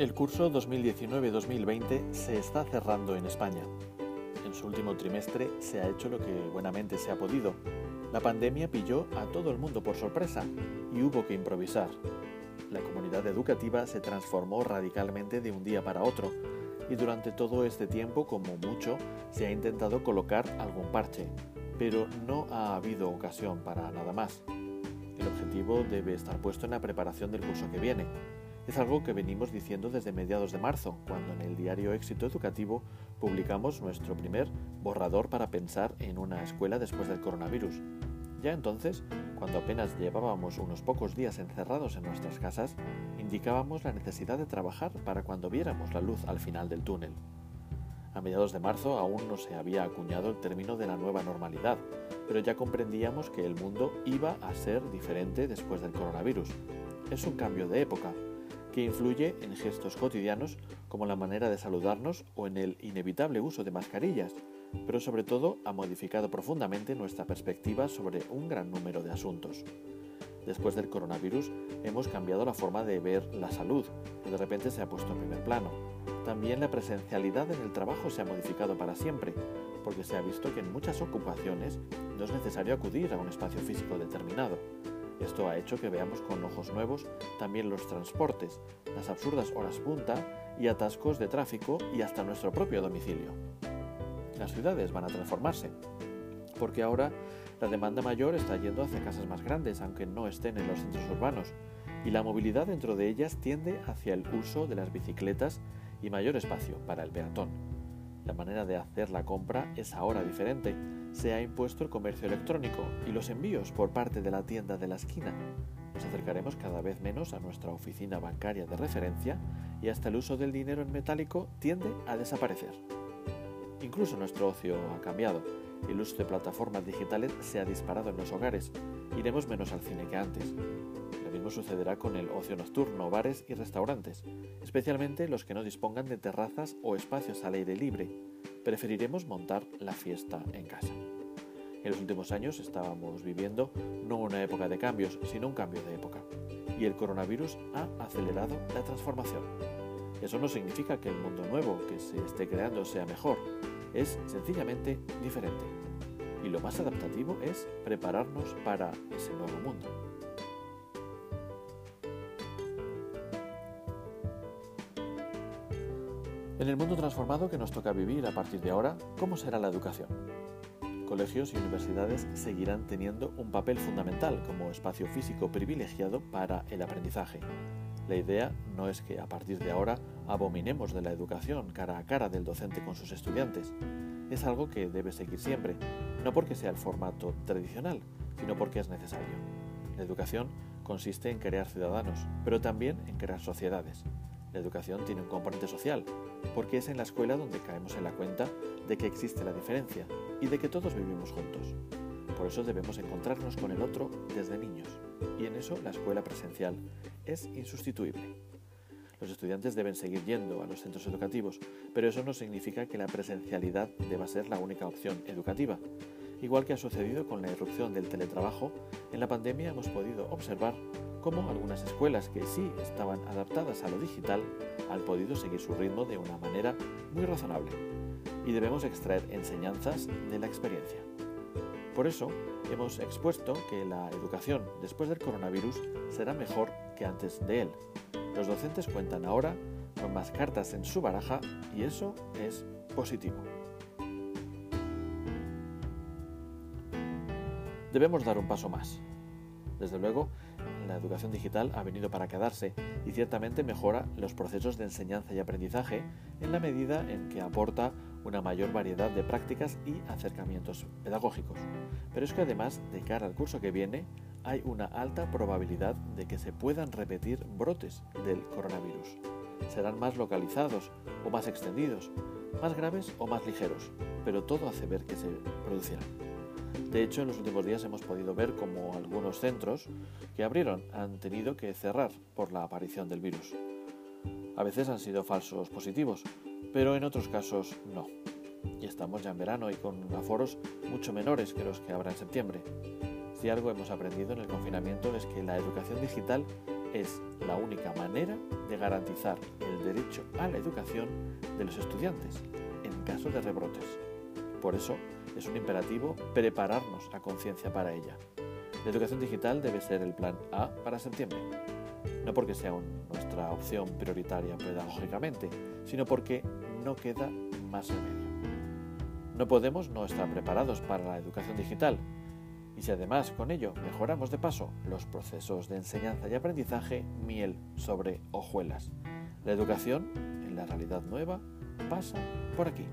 El curso 2019-2020 se está cerrando en España. En su último trimestre se ha hecho lo que buenamente se ha podido. La pandemia pilló a todo el mundo por sorpresa y hubo que improvisar. La comunidad educativa se transformó radicalmente de un día para otro y durante todo este tiempo, como mucho, se ha intentado colocar algún parche, pero no ha habido ocasión para nada más. El objetivo debe estar puesto en la preparación del curso que viene es algo que venimos diciendo desde mediados de marzo, cuando en el diario Éxito Educativo publicamos nuestro primer borrador para pensar en una escuela después del coronavirus. Ya entonces, cuando apenas llevábamos unos pocos días encerrados en nuestras casas, indicábamos la necesidad de trabajar para cuando viéramos la luz al final del túnel. A mediados de marzo aún no se había acuñado el término de la nueva normalidad, pero ya comprendíamos que el mundo iba a ser diferente después del coronavirus. Es un cambio de época, que influye en gestos cotidianos como la manera de saludarnos o en el inevitable uso de mascarillas, pero sobre todo ha modificado profundamente nuestra perspectiva sobre un gran número de asuntos. Después del coronavirus hemos cambiado la forma de ver la salud, que de repente se ha puesto en primer plano. También la presencialidad en el trabajo se ha modificado para siempre, porque se ha visto que en muchas ocupaciones no es necesario acudir a un espacio físico determinado. Esto ha hecho que veamos con ojos nuevos también los transportes, las absurdas horas punta y atascos de tráfico y hasta nuestro propio domicilio. Las ciudades van a transformarse, porque ahora la demanda mayor está yendo hacia casas más grandes, aunque no estén en los centros urbanos, y la movilidad dentro de ellas tiende hacia el uso de las bicicletas y mayor espacio para el peatón. La manera de hacer la compra es ahora diferente, se ha impuesto el comercio electrónico y los envíos por parte de la tienda de la esquina. Nos acercaremos cada vez menos a nuestra oficina bancaria de referencia y hasta el uso del dinero en metálico tiende a desaparecer. Incluso nuestro ocio ha cambiado. El uso de plataformas digitales se ha disparado en los hogares. Iremos menos al cine que antes. Lo mismo sucederá con el ocio nocturno, bares y restaurantes, especialmente los que no dispongan de terrazas o espacios al aire libre preferiremos montar la fiesta en casa. En los últimos años estábamos viviendo no una época de cambios, sino un cambio de época. Y el coronavirus ha acelerado la transformación. Eso no significa que el mundo nuevo que se esté creando sea mejor, es sencillamente diferente. Y lo más adaptativo es prepararnos para ese nuevo mundo. En el mundo transformado que nos toca vivir a partir de ahora, ¿cómo será la educación? Colegios y universidades seguirán teniendo un papel fundamental como espacio físico privilegiado para el aprendizaje. La idea no es que a partir de ahora abominemos de la educación cara a cara del docente con sus estudiantes. Es algo que debe seguir siempre, no porque sea el formato tradicional, sino porque es necesario. La educación consiste en crear ciudadanos, pero también en crear sociedades. La educación tiene un componente social, porque es en la escuela donde caemos en la cuenta de que existe la diferencia y de que todos vivimos juntos. Por eso debemos encontrarnos con el otro desde niños, y en eso la escuela presencial es insustituible. Los estudiantes deben seguir yendo a los centros educativos, pero eso no significa que la presencialidad deba ser la única opción educativa. Igual que ha sucedido con la irrupción del teletrabajo, en la pandemia hemos podido observar cómo algunas escuelas que sí estaban adaptadas a lo digital han podido seguir su ritmo de una manera muy razonable y debemos extraer enseñanzas de la experiencia. Por eso hemos expuesto que la educación después del coronavirus será mejor que antes de él. Los docentes cuentan ahora con más cartas en su baraja y eso es positivo. Debemos dar un paso más. Desde luego, la educación digital ha venido para quedarse y ciertamente mejora los procesos de enseñanza y aprendizaje en la medida en que aporta una mayor variedad de prácticas y acercamientos pedagógicos. Pero es que además, de cara al curso que viene, hay una alta probabilidad de que se puedan repetir brotes del coronavirus. Serán más localizados o más extendidos, más graves o más ligeros, pero todo hace ver que se producirán. De hecho, en los últimos días hemos podido ver cómo algunos centros que abrieron han tenido que cerrar por la aparición del virus. A veces han sido falsos positivos, pero en otros casos no. Y estamos ya en verano y con aforos mucho menores que los que habrá en septiembre. Si algo hemos aprendido en el confinamiento es que la educación digital es la única manera de garantizar el derecho a la educación de los estudiantes en caso de rebrotes. Por eso es un imperativo prepararnos a conciencia para ella. La educación digital debe ser el plan A para septiembre, no porque sea nuestra opción prioritaria pedagógicamente, sino porque no queda más remedio. No podemos no estar preparados para la educación digital, y si además con ello mejoramos de paso los procesos de enseñanza y aprendizaje, miel sobre hojuelas. La educación, en la realidad nueva, pasa por aquí.